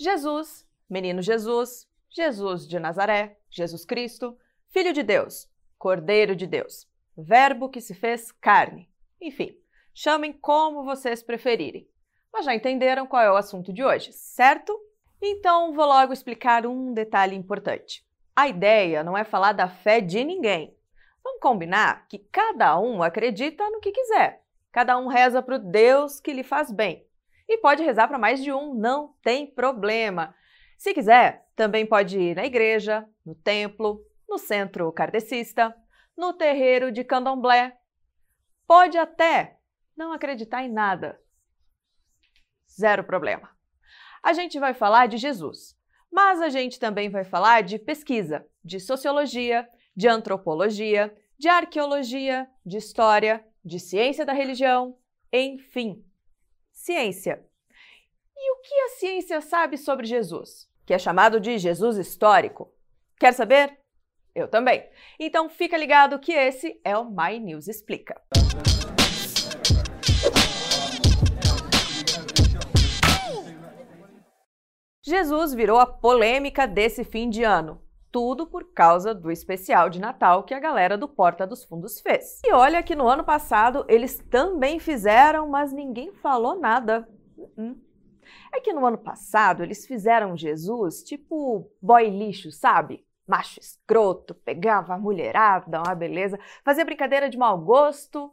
Jesus, menino Jesus, Jesus de Nazaré, Jesus Cristo, Filho de Deus, Cordeiro de Deus, Verbo que se fez carne. Enfim, chamem como vocês preferirem. Mas já entenderam qual é o assunto de hoje, certo? Então vou logo explicar um detalhe importante. A ideia não é falar da fé de ninguém. Vamos combinar que cada um acredita no que quiser. Cada um reza para o Deus que lhe faz bem. E pode rezar para mais de um, não tem problema. Se quiser, também pode ir na igreja, no templo, no centro kardecista, no terreiro de candomblé. Pode até não acreditar em nada. Zero problema. A gente vai falar de Jesus, mas a gente também vai falar de pesquisa, de sociologia, de antropologia, de arqueologia, de história, de ciência da religião, enfim, ciência. E o que a ciência sabe sobre Jesus? Que é chamado de Jesus histórico. Quer saber? Eu também. Então fica ligado que esse é o My News Explica. Jesus virou a polêmica desse fim de ano. Tudo por causa do especial de Natal que a galera do Porta dos Fundos fez. E olha que no ano passado eles também fizeram, mas ninguém falou nada. Uh-uh. É que no ano passado eles fizeram Jesus tipo boy lixo, sabe? Macho escroto, pegava a mulherada, uma beleza, fazia brincadeira de mau gosto,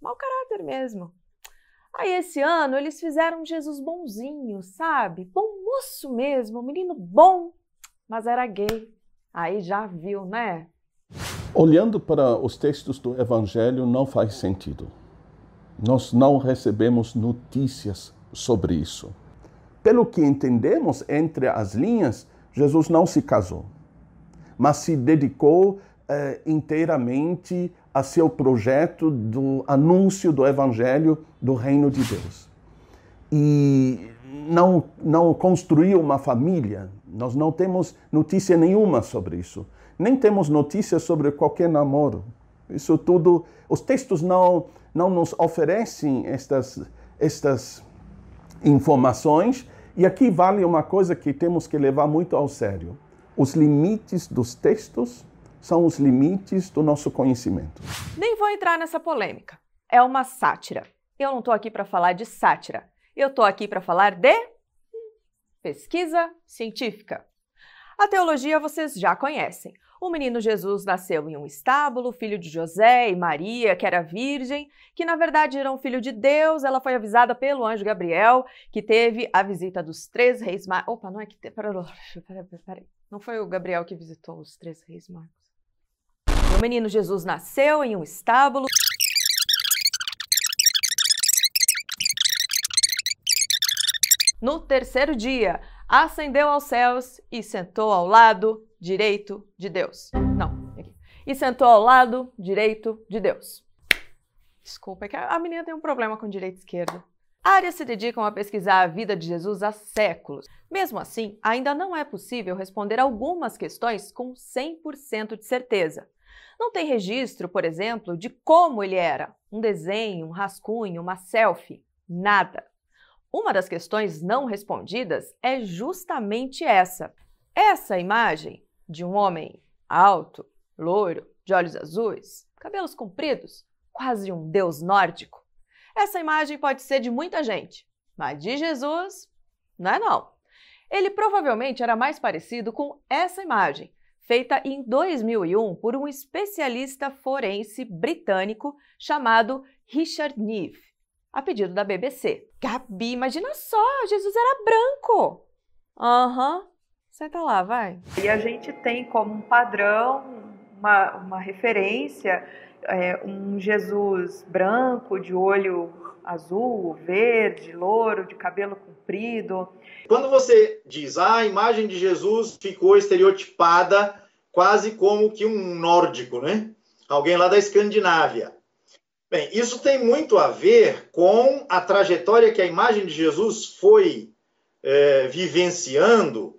mau caráter mesmo. Aí esse ano eles fizeram Jesus bonzinho, sabe? Bom moço mesmo, menino bom, mas era gay. Aí já viu, né? Olhando para os textos do Evangelho, não faz sentido. Nós não recebemos notícias sobre isso. Pelo que entendemos entre as linhas, Jesus não se casou, mas se dedicou eh, inteiramente a seu projeto do anúncio do Evangelho do Reino de Deus. E não, não construiu uma família, nós não temos notícia nenhuma sobre isso. Nem temos notícia sobre qualquer namoro. Isso tudo, os textos não, não nos oferecem estas, estas informações. E aqui vale uma coisa que temos que levar muito ao sério. Os limites dos textos são os limites do nosso conhecimento. Nem vou entrar nessa polêmica. É uma sátira. Eu não estou aqui para falar de sátira. Eu estou aqui para falar de pesquisa científica. A teologia vocês já conhecem. O menino Jesus nasceu em um estábulo, filho de José e Maria, que era virgem, que na verdade era um filho de Deus. Ela foi avisada pelo anjo Gabriel, que teve a visita dos três reis magos. Opa, não é que. Peraí, peraí, peraí. Não foi o Gabriel que visitou os três reis magos. O menino Jesus nasceu em um estábulo. No terceiro dia, ascendeu aos céus e sentou ao lado direito de Deus. Não, aqui. E sentou ao lado direito de Deus. Desculpa, é que a menina tem um problema com direito e. Áreas se dedicam a pesquisar a vida de Jesus há séculos. Mesmo assim, ainda não é possível responder algumas questões com 100% de certeza. Não tem registro, por exemplo, de como ele era, um desenho, um rascunho, uma selfie, nada. Uma das questões não respondidas é justamente essa. Essa imagem de um homem alto, loiro, de olhos azuis, cabelos compridos, quase um deus nórdico. Essa imagem pode ser de muita gente, mas de Jesus não é não. Ele provavelmente era mais parecido com essa imagem, feita em 2001 por um especialista forense britânico chamado Richard Neve, a pedido da BBC. Gabi, imagina só, Jesus era branco. Aham, uhum. senta lá, vai. E a gente tem como um padrão, uma, uma referência, é, um Jesus branco, de olho azul, verde, louro, de cabelo comprido. Quando você diz ah, a imagem de Jesus ficou estereotipada quase como que um nórdico, né? Alguém lá da Escandinávia. Bem, isso tem muito a ver com a trajetória que a imagem de Jesus foi é, vivenciando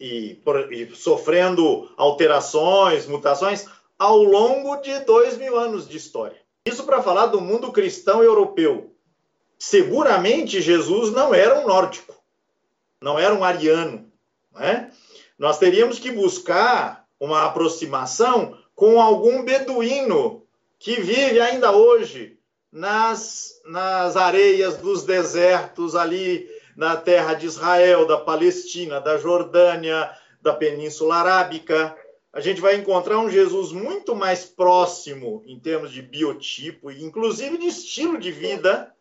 e, e, sofrendo alterações, mutações ao longo de dois mil anos de história. Isso para falar do mundo cristão europeu. Seguramente Jesus não era um nórdico. não era um ariano. Né? Nós teríamos que buscar uma aproximação com algum beduíno que vive ainda hoje nas, nas areias dos desertos ali na terra de Israel, da Palestina, da Jordânia, da Península Arábica. A gente vai encontrar um Jesus muito mais próximo em termos de biotipo e inclusive de estilo de vida,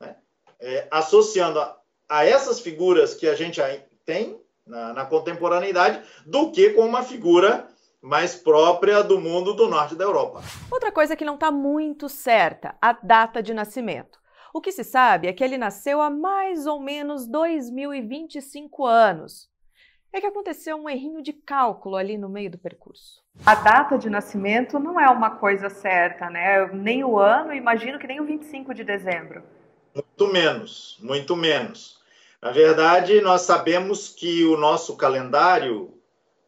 né? é, associando a, a, essas figuras que a gente tem na, na contemporaneidade, do que com uma figura mais própria do mundo do norte da Europa. Outra coisa que não está muito certa, a data de nascimento. O que se sabe é que ele nasceu há mais ou menos 2025 anos. É que aconteceu um errinho de cálculo ali no meio do percurso. A data de nascimento não é uma coisa certa, né? Nem o ano, imagino que nem o 25 de dezembro. Muito menos, muito menos. Na verdade, nós sabemos que o nosso calendário,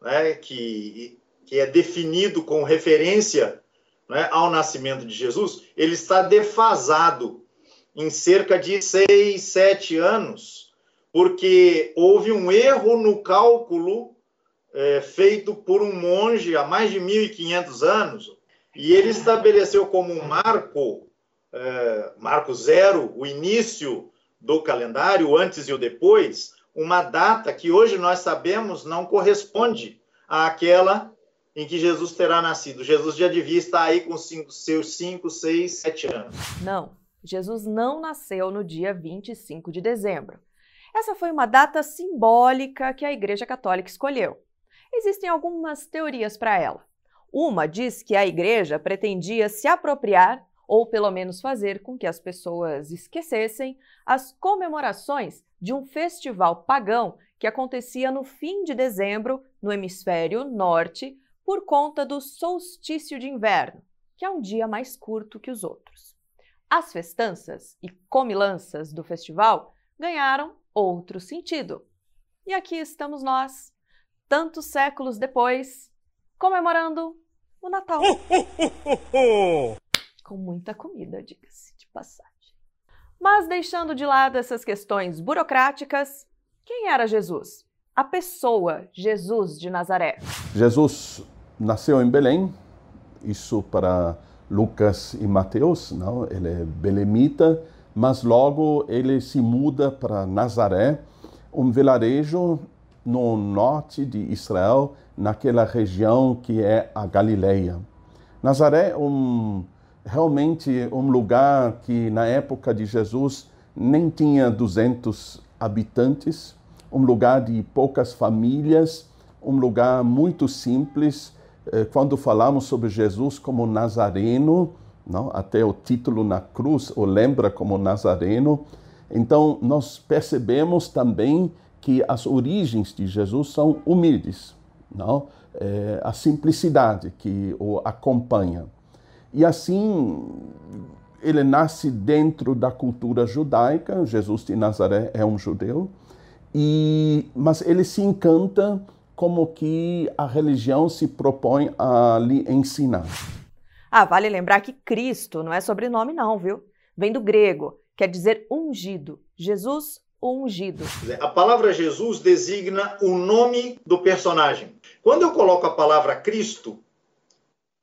né, que que é definido com referência né, ao nascimento de Jesus, ele está defasado em cerca de seis, sete anos, porque houve um erro no cálculo é, feito por um monge há mais de 1.500 anos, e ele estabeleceu como um marco, é, marco zero, o início do calendário, antes e o depois, uma data que hoje nós sabemos não corresponde àquela em que Jesus terá nascido. Jesus já devia estar aí com cinco, seus 5, 6, 7 anos. Não, Jesus não nasceu no dia 25 de dezembro. Essa foi uma data simbólica que a Igreja Católica escolheu. Existem algumas teorias para ela. Uma diz que a Igreja pretendia se apropriar, ou pelo menos fazer com que as pessoas esquecessem, as comemorações de um festival pagão que acontecia no fim de dezembro no hemisfério norte, por conta do solstício de inverno, que é um dia mais curto que os outros. As festanças e comilanças do festival ganharam outro sentido. E aqui estamos nós, tantos séculos depois, comemorando o Natal. Com muita comida, diga-se de passagem. Mas deixando de lado essas questões burocráticas, quem era Jesus? A pessoa Jesus de Nazaré. Jesus nasceu em Belém, isso para Lucas e Mateus, não? Ele é belemita, mas logo ele se muda para Nazaré, um vilarejo no norte de Israel, naquela região que é a Galileia. Nazaré é um, realmente um lugar que na época de Jesus nem tinha 200 habitantes, um lugar de poucas famílias, um lugar muito simples, quando falamos sobre Jesus como Nazareno, não? até o título na cruz o lembra como Nazareno, então nós percebemos também que as origens de Jesus são humildes, não? É, a simplicidade que o acompanha. E assim, ele nasce dentro da cultura judaica, Jesus de Nazaré é um judeu, e, mas ele se encanta como que a religião se propõe a lhe ensinar. Ah, vale lembrar que Cristo não é sobrenome não, viu? Vem do grego, quer dizer ungido. Jesus ungido. A palavra Jesus designa o nome do personagem. Quando eu coloco a palavra Cristo,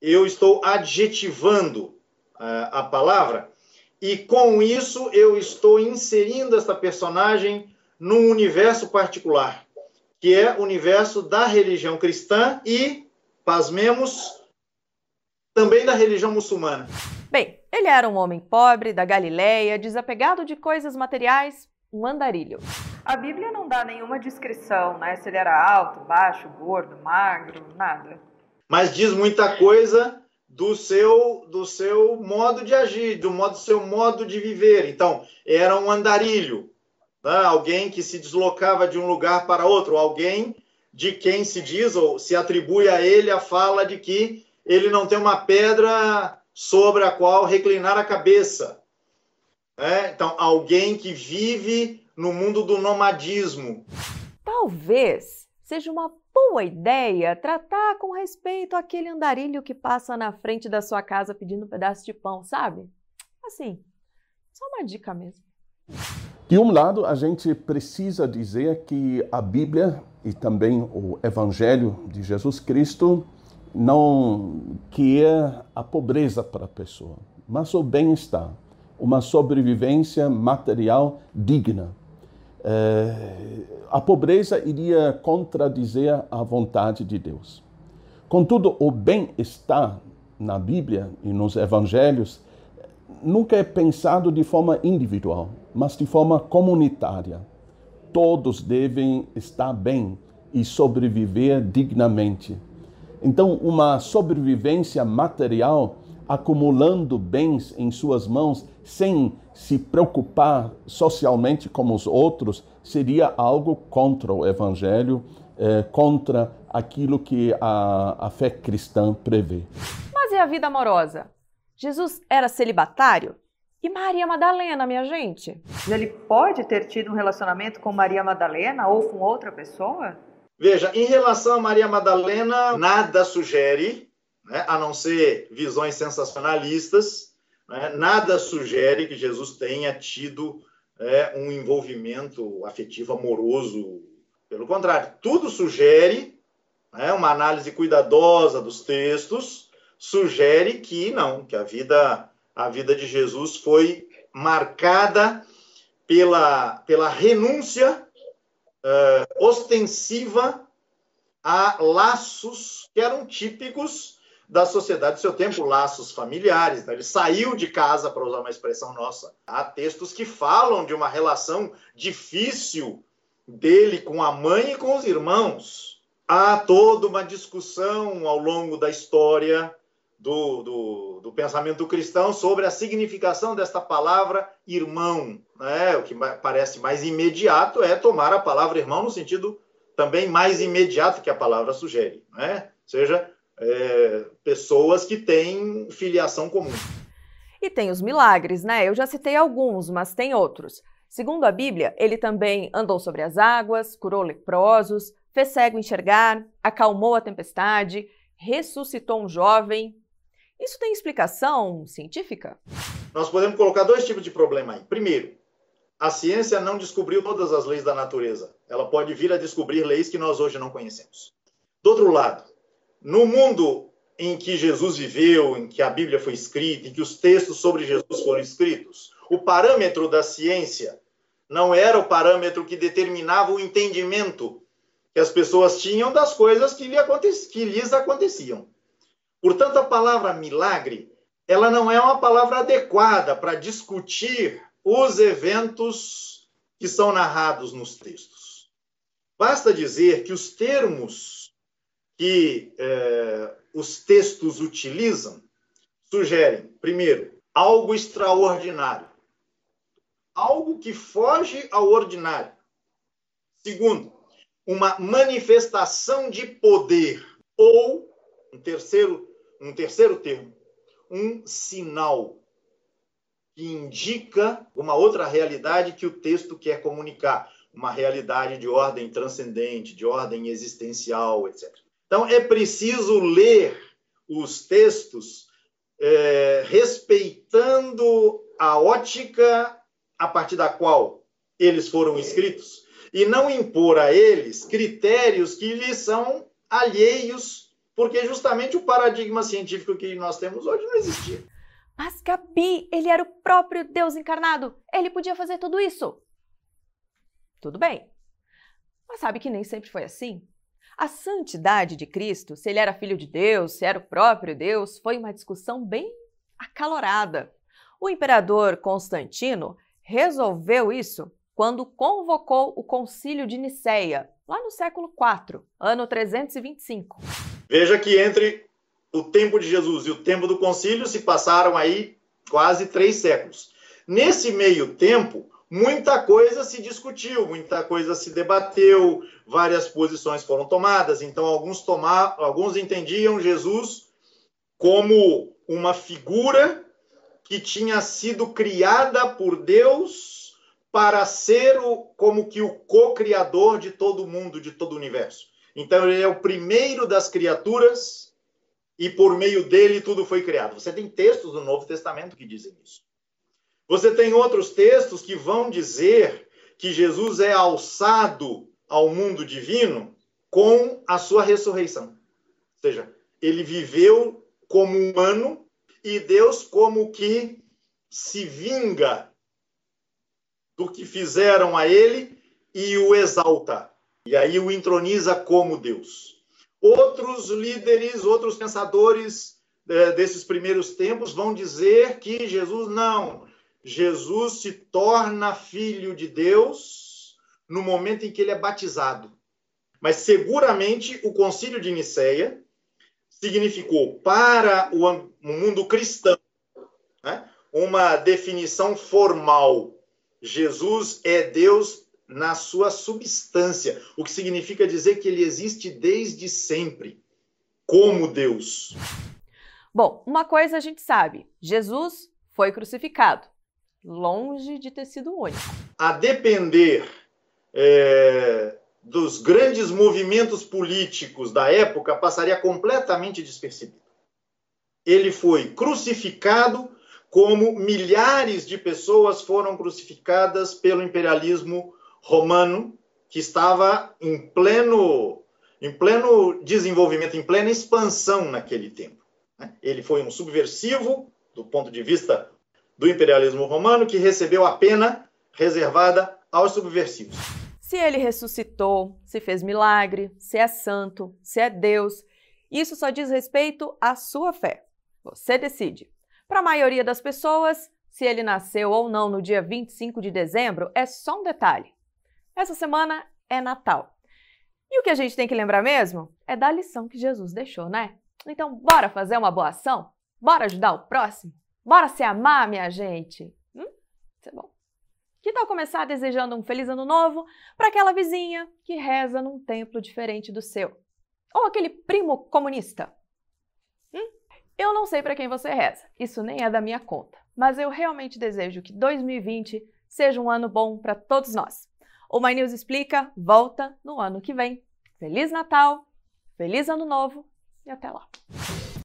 eu estou adjetivando uh, a palavra e com isso eu estou inserindo essa personagem num universo particular que é o universo da religião cristã e, pasmemos, também da religião muçulmana. Bem, ele era um homem pobre, da Galileia, desapegado de coisas materiais, um andarilho. A Bíblia não dá nenhuma descrição, né? Se ele era alto, baixo, gordo, magro, nada. Mas diz muita coisa do seu do seu modo de agir, do modo seu modo de viver. Então, era um andarilho, né? alguém que se deslocava de um lugar para outro, alguém de quem se diz ou se atribui a ele a fala de que ele não tem uma pedra sobre a qual reclinar a cabeça. Né? Então, alguém que vive no mundo do nomadismo. Talvez seja uma boa ideia tratar com respeito aquele andarilho que passa na frente da sua casa pedindo um pedaço de pão, sabe? Assim, só uma dica mesmo. De um lado, a gente precisa dizer que a Bíblia e também o Evangelho de Jesus Cristo não quer a pobreza para a pessoa, mas o bem-estar, uma sobrevivência material digna. É, a pobreza iria contradizer a vontade de Deus. Contudo, o bem-estar na Bíblia e nos Evangelhos nunca é pensado de forma individual, mas de forma comunitária. Todos devem estar bem e sobreviver dignamente. Então, uma sobrevivência material acumulando bens em suas mãos sem se preocupar socialmente como os outros seria algo contra o Evangelho, eh, contra aquilo que a, a fé cristã prevê. Mas e a vida amorosa? Jesus era celibatário? E Maria Madalena, minha gente? Ele pode ter tido um relacionamento com Maria Madalena ou com outra pessoa? Veja, em relação a Maria Madalena, nada sugere, né, a não ser visões sensacionalistas, né, nada sugere que Jesus tenha tido é, um envolvimento afetivo amoroso. Pelo contrário, tudo sugere, né, uma análise cuidadosa dos textos, sugere que não, que a vida, a vida de Jesus foi marcada pela, pela renúncia uh, ostensiva a laços que eram típicos da sociedade do seu tempo, laços familiares. Né? Ele saiu de casa, para usar uma expressão nossa. Há textos que falam de uma relação difícil dele com a mãe e com os irmãos. Há toda uma discussão ao longo da história do, do, do, pensamento cristão sobre a significação desta palavra irmão. Né? O que parece mais imediato é tomar a palavra irmão no sentido também mais imediato que a palavra sugere, né? ou seja, é, pessoas que têm filiação comum. E tem os milagres, né? Eu já citei alguns, mas tem outros. Segundo a Bíblia, ele também andou sobre as águas, curou leprosos, fez cego enxergar, acalmou a tempestade, ressuscitou um jovem, isso tem explicação científica? Nós podemos colocar dois tipos de problema aí. Primeiro, a ciência não descobriu todas as leis da natureza. Ela pode vir a descobrir leis que nós hoje não conhecemos. Do outro lado, no mundo em que Jesus viveu, em que a Bíblia foi escrita, em que os textos sobre Jesus foram escritos, o parâmetro da ciência não era o parâmetro que determinava o entendimento que as pessoas tinham das coisas que, lhes aconteciam. Portanto, a palavra milagre, ela não é uma palavra adequada para discutir os eventos que são narrados nos textos. Basta dizer que os termos que eh, os textos utilizam sugerem, primeiro, algo extraordinário, algo que foge ao ordinário. Segundo, uma manifestação de poder ou um terceiro, um terceiro termo, um sinal que indica uma outra realidade que o texto quer comunicar, uma realidade de ordem transcendente, de ordem existencial, etc. Então é preciso ler os textos é, respeitando a ótica a partir da qual eles foram escritos e não impor a eles critérios que lhes são alheios porque justamente o paradigma científico que nós temos hoje não existia. Mas Gabi, ele era o próprio Deus encarnado. Ele podia fazer tudo isso. Tudo bem. Mas sabe que nem sempre foi assim? A santidade de Cristo, se ele era filho de Deus, se era o próprio Deus, foi uma discussão bem acalorada. O imperador Constantino resolveu isso quando convocou o Concílio de Nicéia, lá no século IV, ano 325. Veja que entre o tempo de Jesus e o tempo do concílio se passaram aí quase três séculos. Nesse meio tempo, muita coisa se discutiu, muita coisa se debateu, várias posições foram tomadas. Então, alguns, tomar, alguns entendiam Jesus como uma figura que tinha sido criada por Deus para ser o, como que o co-criador de todo mundo, de todo o universo. Então ele é o primeiro das criaturas e por meio dele tudo foi criado. Você tem textos do Novo Testamento que dizem isso. Você tem outros textos que vão dizer que Jesus é alçado ao mundo divino com a sua ressurreição. Ou seja, ele viveu como humano e Deus como que se vinga do que fizeram a ele e o exalta. E aí o entroniza como Deus. Outros líderes, outros pensadores é, desses primeiros tempos vão dizer que Jesus não. Jesus se torna filho de Deus no momento em que ele é batizado. Mas seguramente o concílio de Nicéia significou para o mundo cristão né, uma definição formal. Jesus é Deus na sua substância, o que significa dizer que ele existe desde sempre, como Deus. Bom, uma coisa a gente sabe: Jesus foi crucificado, longe de ter sido único. A depender é, dos grandes movimentos políticos da época, passaria completamente despercebido. Ele foi crucificado como milhares de pessoas foram crucificadas pelo imperialismo romano, que estava em pleno, em pleno desenvolvimento, em plena expansão naquele tempo. Né? Ele foi um subversivo, do ponto de vista do imperialismo romano, que recebeu a pena reservada aos subversivos se ele ressuscitou, se fez milagre, se é santo, se é Deus. Isso só diz respeito à sua fé. Você decide. Para a maioria das pessoas, se ele nasceu ou não no dia 25 de dezembro é só um detalhe. Essa semana é Natal. E o que a gente tem que lembrar mesmo é da lição que Jesus deixou, né? Então, bora fazer uma boa ação? Bora ajudar o próximo? Bora se amar, minha gente? Hum? Isso é bom. Que tal começar desejando um feliz ano novo para aquela vizinha que reza num templo diferente do seu? Ou aquele primo comunista? Hum? Eu não sei para quem você reza, isso nem é da minha conta, mas eu realmente desejo que 2020 seja um ano bom para todos nós. O My News Explica volta no ano que vem. Feliz Natal, feliz Ano Novo e até lá!